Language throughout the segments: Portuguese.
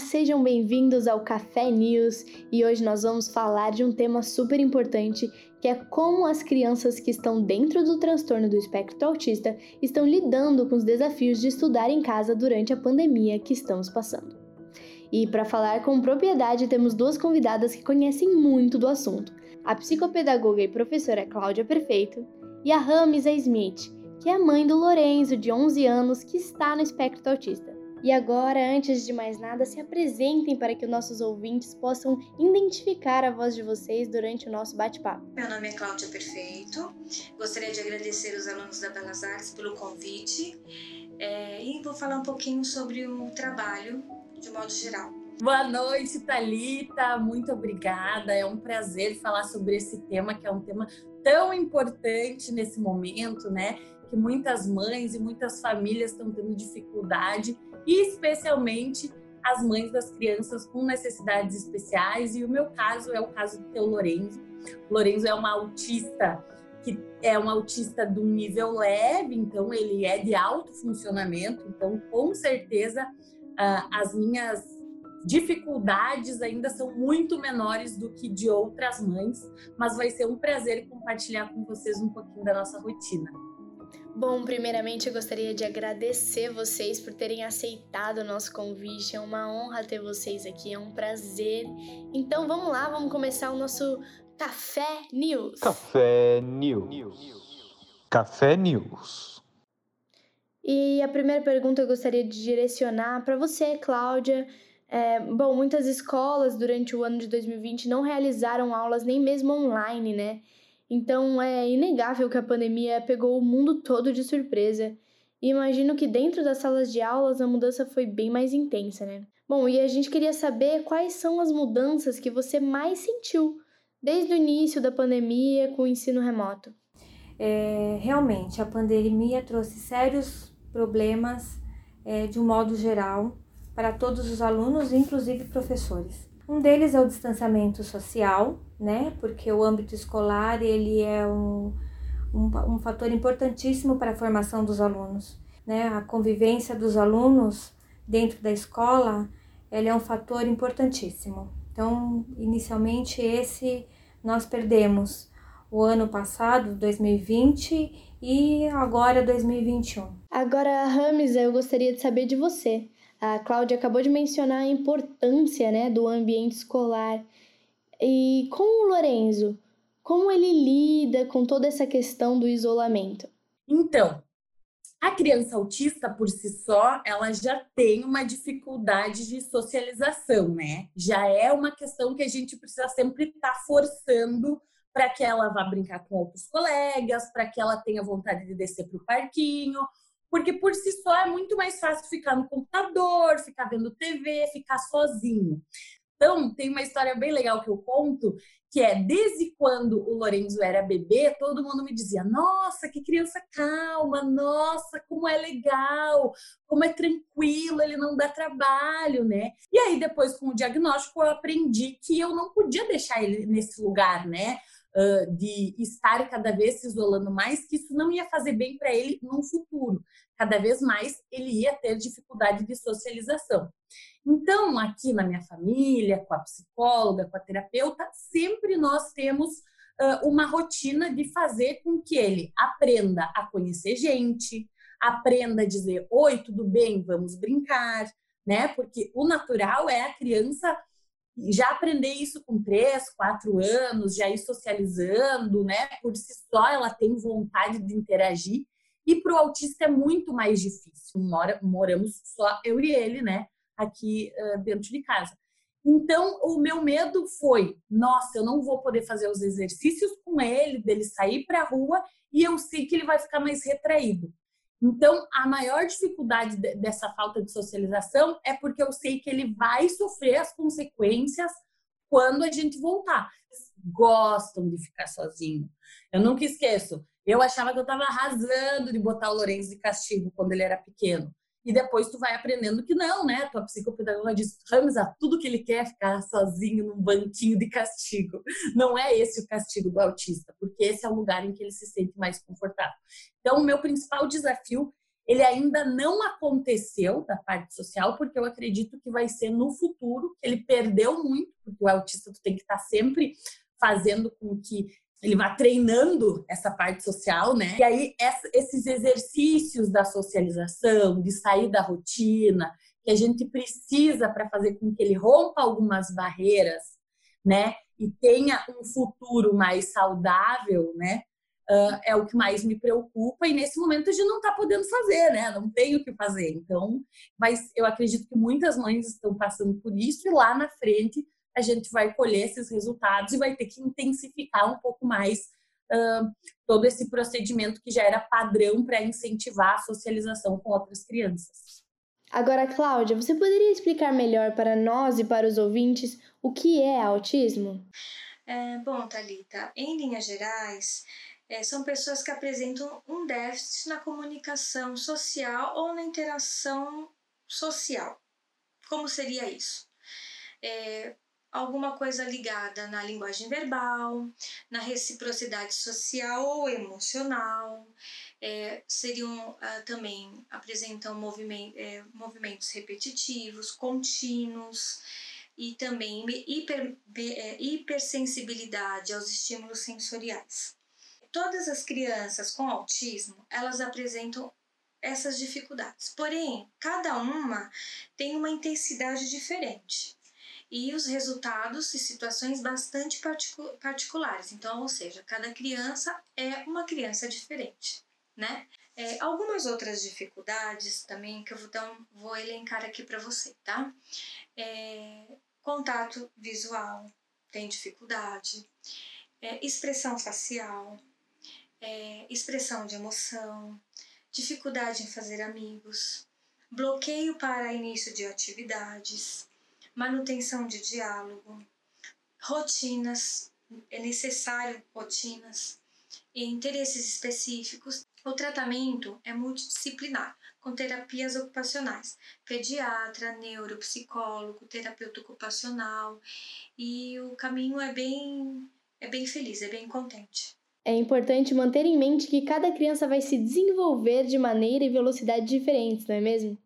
sejam bem-vindos ao Café News e hoje nós vamos falar de um tema super importante que é como as crianças que estão dentro do transtorno do espectro autista estão lidando com os desafios de estudar em casa durante a pandemia que estamos passando. E para falar com propriedade, temos duas convidadas que conhecem muito do assunto: a psicopedagoga e professora Cláudia Perfeito e a Ramisa Smith, que é a mãe do Lorenzo, de 11 anos, que está no espectro autista. E agora, antes de mais nada, se apresentem para que os nossos ouvintes possam identificar a voz de vocês durante o nosso bate-papo. Meu nome é Cláudia Perfeito, gostaria de agradecer os alunos da Belas Artes pelo convite é, e vou falar um pouquinho sobre o trabalho de modo geral. Boa noite, Talita. Muito obrigada. É um prazer falar sobre esse tema que é um tema tão importante nesse momento, né? Que muitas mães e muitas famílias estão tendo dificuldade especialmente as mães das crianças com necessidades especiais. E o meu caso é o caso do teu Lorenzo. O Lorenzo é uma autista que é um autista de um nível leve, então ele é de alto funcionamento, então com certeza uh, as minhas dificuldades ainda são muito menores do que de outras mães, mas vai ser um prazer compartilhar com vocês um pouquinho da nossa rotina. Bom, primeiramente eu gostaria de agradecer vocês por terem aceitado o nosso convite. É uma honra ter vocês aqui, é um prazer. Então vamos lá, vamos começar o nosso Café News. Café News. Café News. E a primeira pergunta eu gostaria de direcionar para você, Cláudia. É, bom, muitas escolas durante o ano de 2020 não realizaram aulas nem mesmo online, né? Então é inegável que a pandemia pegou o mundo todo de surpresa. E imagino que dentro das salas de aulas a mudança foi bem mais intensa, né? Bom, e a gente queria saber quais são as mudanças que você mais sentiu desde o início da pandemia com o ensino remoto. É, realmente, a pandemia trouxe sérios problemas é, de um modo geral para todos os alunos, inclusive professores. Um deles é o distanciamento social, né? Porque o âmbito escolar ele é um, um, um fator importantíssimo para a formação dos alunos, né? A convivência dos alunos dentro da escola, ele é um fator importantíssimo. Então, inicialmente esse nós perdemos o ano passado, 2020, e agora 2021. Agora, Ramisa, eu gostaria de saber de você. A Cláudia acabou de mencionar a importância né, do ambiente escolar. E com o Lorenzo, como ele lida com toda essa questão do isolamento? Então, a criança autista por si só, ela já tem uma dificuldade de socialização, né? Já é uma questão que a gente precisa sempre estar tá forçando para que ela vá brincar com outros colegas, para que ela tenha vontade de descer para o parquinho, porque por si só é muito mais fácil ficar no computador, ficar vendo TV, ficar sozinho. Então, tem uma história bem legal que eu conto, que é desde quando o Lorenzo era bebê, todo mundo me dizia: "Nossa, que criança calma, nossa, como é legal, como é tranquilo, ele não dá trabalho, né?". E aí depois com o diagnóstico eu aprendi que eu não podia deixar ele nesse lugar, né? Uh, de estar cada vez se isolando mais, que isso não ia fazer bem para ele no futuro. Cada vez mais ele ia ter dificuldade de socialização. Então, aqui na minha família, com a psicóloga, com a terapeuta, sempre nós temos uh, uma rotina de fazer com que ele aprenda a conhecer gente, aprenda a dizer: Oi, tudo bem, vamos brincar, né? Porque o natural é a criança já aprender isso com três, quatro anos, já ir socializando, né? Por si só, ela tem vontade de interagir. E para o autista é muito mais difícil. Mora, moramos só eu e ele, né? Aqui uh, dentro de casa. Então, o meu medo foi: nossa, eu não vou poder fazer os exercícios com ele, dele sair para a rua, e eu sei que ele vai ficar mais retraído. Então, a maior dificuldade dessa falta de socialização é porque eu sei que ele vai sofrer as consequências quando a gente voltar. Eles gostam de ficar sozinho. Eu nunca esqueço. Eu achava que eu estava arrasando de botar o Lourenço de castigo quando ele era pequeno. E depois tu vai aprendendo que não, né? Tua psicopedagoga diz, Ramsa, tudo que ele quer é ficar sozinho num banquinho de castigo. Não é esse o castigo do autista, porque esse é o lugar em que ele se sente mais confortável. Então, o meu principal desafio ele ainda não aconteceu da parte social, porque eu acredito que vai ser no futuro, ele perdeu muito, porque o autista tem que estar sempre fazendo com que ele vá treinando essa parte social, né? E aí esses exercícios da socialização, de sair da rotina, que a gente precisa para fazer com que ele rompa algumas barreiras, né? E tenha um futuro mais saudável, né? Uh, é o que mais me preocupa e nesse momento a gente não está podendo fazer, né? Não tem o que fazer. Então, mas eu acredito que muitas mães estão passando por isso e lá na frente a gente vai colher esses resultados e vai ter que intensificar um pouco mais uh, todo esse procedimento que já era padrão para incentivar a socialização com outras crianças. Agora, Cláudia, você poderia explicar melhor para nós e para os ouvintes o que é autismo? É, bom, Talita, em linhas gerais, é, são pessoas que apresentam um déficit na comunicação social ou na interação social. Como seria isso? É, alguma coisa ligada na linguagem verbal, na reciprocidade social ou emocional. É, seriam ah, também apresentam é, movimentos repetitivos, contínuos e também hiper, é, hipersensibilidade aos estímulos sensoriais. Todas as crianças com autismo elas apresentam essas dificuldades, porém cada uma tem uma intensidade diferente e os resultados e situações bastante particulares. Então, ou seja, cada criança é uma criança diferente, né? É, algumas outras dificuldades também que eu vou, dar um, vou elencar aqui para você, tá? É, contato visual tem dificuldade, é, expressão facial, é, expressão de emoção, dificuldade em fazer amigos, bloqueio para início de atividades, manutenção de diálogo, rotinas, é necessário rotinas e interesses específicos. O tratamento é multidisciplinar, com terapias ocupacionais, pediatra, neuropsicólogo, terapeuta ocupacional, e o caminho é bem é bem feliz, é bem contente. É importante manter em mente que cada criança vai se desenvolver de maneira e velocidade diferentes, não é mesmo?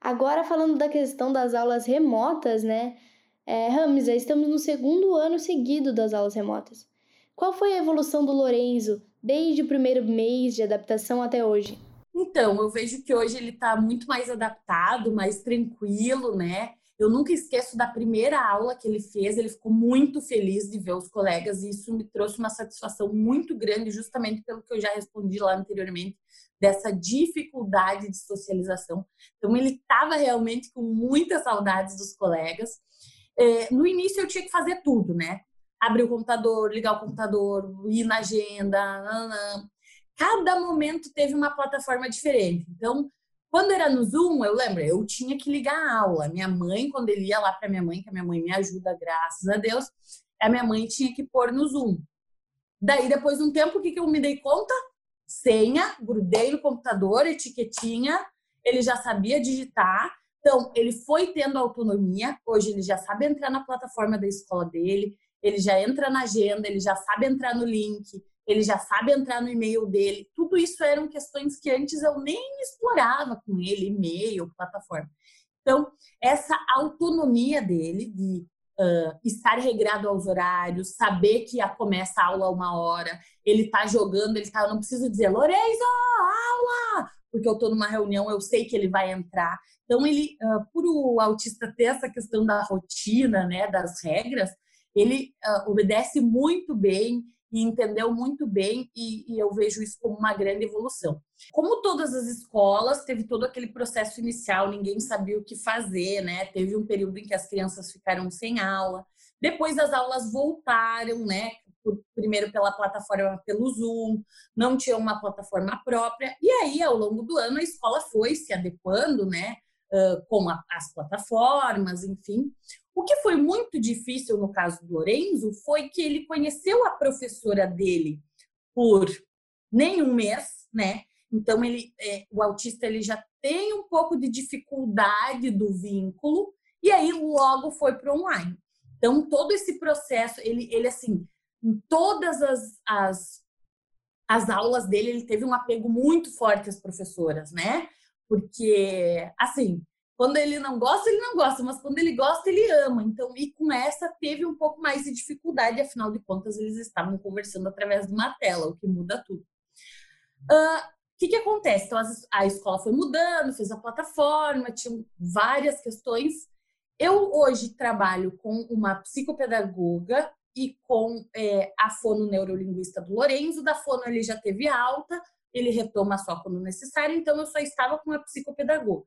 Agora, falando da questão das aulas remotas, né? É, Ramisa, estamos no segundo ano seguido das aulas remotas. Qual foi a evolução do Lorenzo desde o primeiro mês de adaptação até hoje? Então, eu vejo que hoje ele está muito mais adaptado, mais tranquilo, né? Eu nunca esqueço da primeira aula que ele fez, ele ficou muito feliz de ver os colegas e isso me trouxe uma satisfação muito grande, justamente pelo que eu já respondi lá anteriormente, dessa dificuldade de socialização. Então, ele estava realmente com muitas saudades dos colegas. É, no início, eu tinha que fazer tudo, né? Abrir o computador, ligar o computador, ir na agenda. Cada momento teve uma plataforma diferente. Então, quando era no Zoom, eu lembro, eu tinha que ligar a aula. Minha mãe, quando ele ia lá para minha mãe, que a minha mãe me ajuda, graças a Deus, a minha mãe tinha que pôr no Zoom. Daí, depois de um tempo, o que, que eu me dei conta? Senha, grudei no computador, etiquetinha, ele já sabia digitar. Então, ele foi tendo autonomia. Hoje, ele já sabe entrar na plataforma da escola dele, ele já entra na agenda, ele já sabe entrar no link, ele já sabe entrar no e-mail dele. Tudo isso eram questões que antes eu nem explorava com ele, e-mail, plataforma. Então, essa autonomia dele de uh, estar regrado aos horários, saber que a começa a aula uma hora, ele tá jogando, ele tá, eu não preciso dizer, Lorenzo, aula! Porque eu tô numa reunião, eu sei que ele vai entrar. Então, ele, uh, por o autista ter essa questão da rotina, né, das regras, ele uh, obedece muito bem, e entendeu muito bem, e, e, eu vejo isso como uma grande evolução. Como todas as escolas, teve todo aquele processo inicial, ninguém sabia o que fazer, né? Teve um período em que as crianças ficaram sem aula, depois as aulas voltaram, né? Primeiro pela plataforma pelo Zoom, não tinha uma plataforma própria, e aí ao longo do ano a escola foi se adequando, né? Uh, com as plataformas, enfim. O que foi muito difícil no caso do Lorenzo foi que ele conheceu a professora dele por nem um mês, né? Então ele, é, o autista ele já tem um pouco de dificuldade do vínculo e aí logo foi para online. Então todo esse processo, ele, ele assim, em todas as, as as aulas dele, ele teve um apego muito forte às professoras, né? Porque, assim, quando ele não gosta, ele não gosta, mas quando ele gosta, ele ama. Então, e com essa teve um pouco mais de dificuldade, afinal de contas, eles estavam conversando através de uma tela, o que muda tudo. O uh, que, que acontece? Então, a escola foi mudando, fez a plataforma, tinha várias questões. Eu hoje trabalho com uma psicopedagoga e com é, a fono-neurolinguista do Lorenzo. Da fono ele já teve alta, ele retoma só quando necessário, então eu só estava com a psicopedagoga.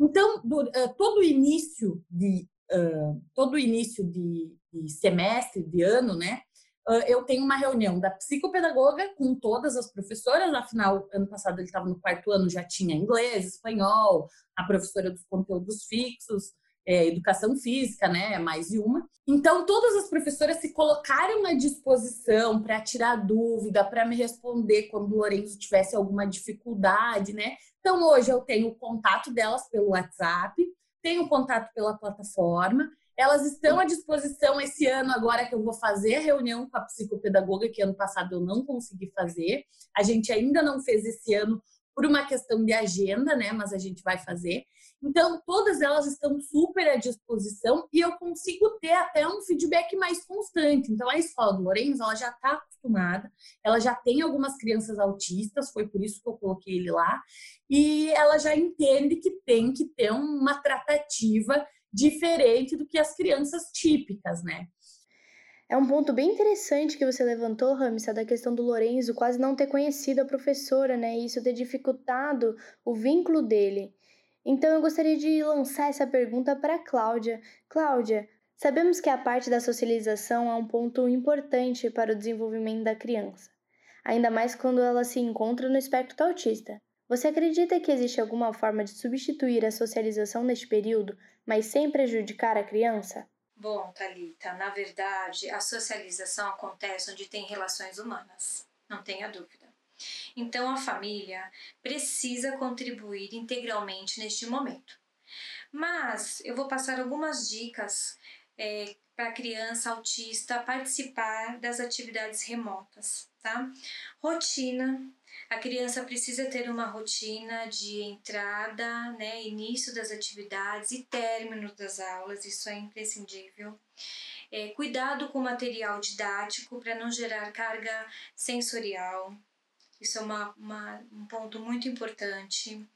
Então, do, uh, todo início de uh, todo início de, de, semestre, de ano, né? Uh, eu tenho uma reunião da psicopedagoga com todas as professoras, afinal, ano passado ele estava no quarto ano, já tinha inglês, espanhol, a professora dos conteúdos fixos, é, educação física, né? Mais de uma. Então, todas as professoras se colocaram à disposição para tirar dúvida, para me responder quando o Lourenço tivesse alguma dificuldade, né? Então, hoje eu tenho o contato delas pelo WhatsApp, tenho contato pela plataforma. Elas estão à disposição esse ano, agora que eu vou fazer a reunião com a psicopedagoga, que ano passado eu não consegui fazer. A gente ainda não fez esse ano por uma questão de agenda, né? Mas a gente vai fazer. Então, todas elas estão super à disposição e eu consigo ter até um feedback mais constante. Então, a escola do Lourenço, ela já está acostumada, ela já tem algumas crianças autistas, foi por isso que eu coloquei ele lá, e ela já entende que tem que ter uma tratativa diferente do que as crianças típicas, né? É um ponto bem interessante que você levantou, Ramissa, da questão do Lorenzo quase não ter conhecido a professora, né? E isso ter dificultado o vínculo dele. Então eu gostaria de lançar essa pergunta para Cláudia. Cláudia, sabemos que a parte da socialização é um ponto importante para o desenvolvimento da criança, ainda mais quando ela se encontra no espectro autista. Você acredita que existe alguma forma de substituir a socialização neste período, mas sem prejudicar a criança? Bom, Talita, na verdade, a socialização acontece onde tem relações humanas, não tenha dúvida. Então, a família precisa contribuir integralmente neste momento. Mas eu vou passar algumas dicas é, para a criança autista participar das atividades remotas, tá? Rotina. A criança precisa ter uma rotina de entrada, né, início das atividades e término das aulas, isso é imprescindível. É, cuidado com o material didático para não gerar carga sensorial, isso é uma, uma, um ponto muito importante.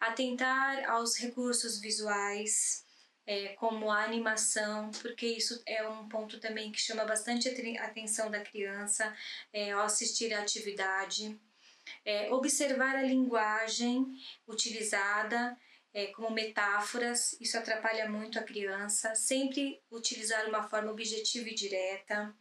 Atentar aos recursos visuais, é, como a animação, porque isso é um ponto também que chama bastante a atenção da criança é, ao assistir à atividade. É, observar a linguagem utilizada é, como metáforas, isso atrapalha muito a criança. Sempre utilizar uma forma objetiva e direta.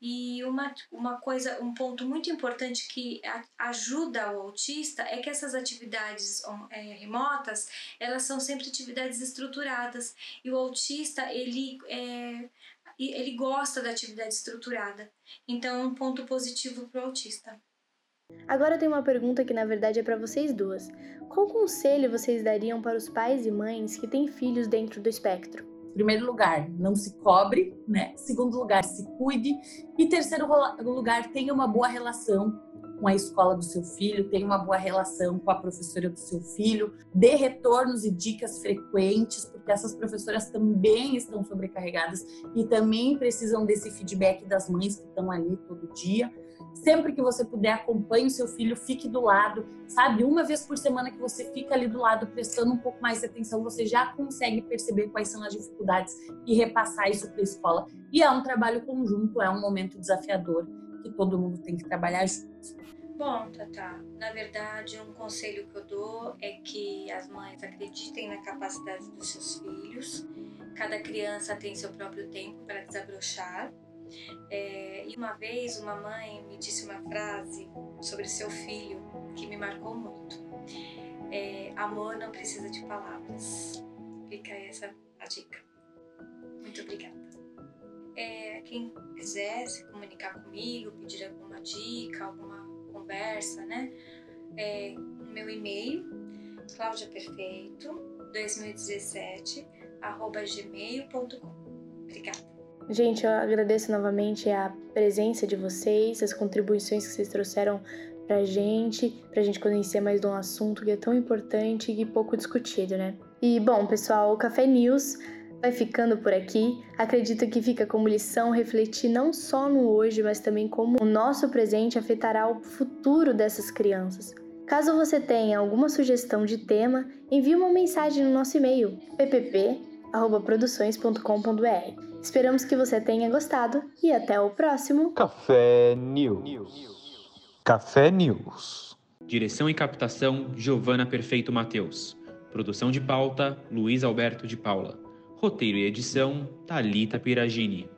E uma, uma coisa, um ponto muito importante que ajuda o autista é que essas atividades é, remotas, elas são sempre atividades estruturadas. E o autista, ele é, ele gosta da atividade estruturada. Então, é um ponto positivo para o autista. Agora eu tenho uma pergunta que na verdade é para vocês duas. Qual conselho vocês dariam para os pais e mães que têm filhos dentro do espectro? Primeiro lugar, não se cobre, né? Segundo lugar, se cuide. E terceiro lugar, tenha uma boa relação com a escola do seu filho, tenha uma boa relação com a professora do seu filho, dê retornos e dicas frequentes, porque essas professoras também estão sobrecarregadas e também precisam desse feedback das mães que estão ali todo dia. Sempre que você puder, acompanhe o seu filho, fique do lado, sabe? Uma vez por semana que você fica ali do lado, prestando um pouco mais de atenção, você já consegue perceber quais são as dificuldades e repassar isso para a escola. E é um trabalho conjunto, é um momento desafiador que todo mundo tem que trabalhar junto. Bom, Tata, na verdade, um conselho que eu dou é que as mães acreditem na capacidade dos seus filhos. Cada criança tem seu próprio tempo para desabrochar é, e uma vez uma mãe me disse uma frase sobre seu filho que me marcou muito. É, amor não precisa de palavras. Fica essa a dica. Muito obrigada. É, quem quiser se comunicar comigo, pedir alguma dica, alguma conversa, né? É, meu e-mail, claudiaperfeito 2017 arroba gmail.com. Obrigada. Gente, eu agradeço novamente a presença de vocês, as contribuições que vocês trouxeram pra gente, pra gente conhecer mais de um assunto que é tão importante e pouco discutido, né? E bom, pessoal, o Café News vai ficando por aqui. Acredito que fica como lição refletir não só no hoje, mas também como o nosso presente afetará o futuro dessas crianças. Caso você tenha alguma sugestão de tema, envie uma mensagem no nosso e-mail ppp@produções.com.br. Esperamos que você tenha gostado e até o próximo Café News. Café News. Direção e captação: Giovana Perfeito Mateus. Produção de pauta: Luiz Alberto de Paula. Roteiro e edição: Talita Piragini.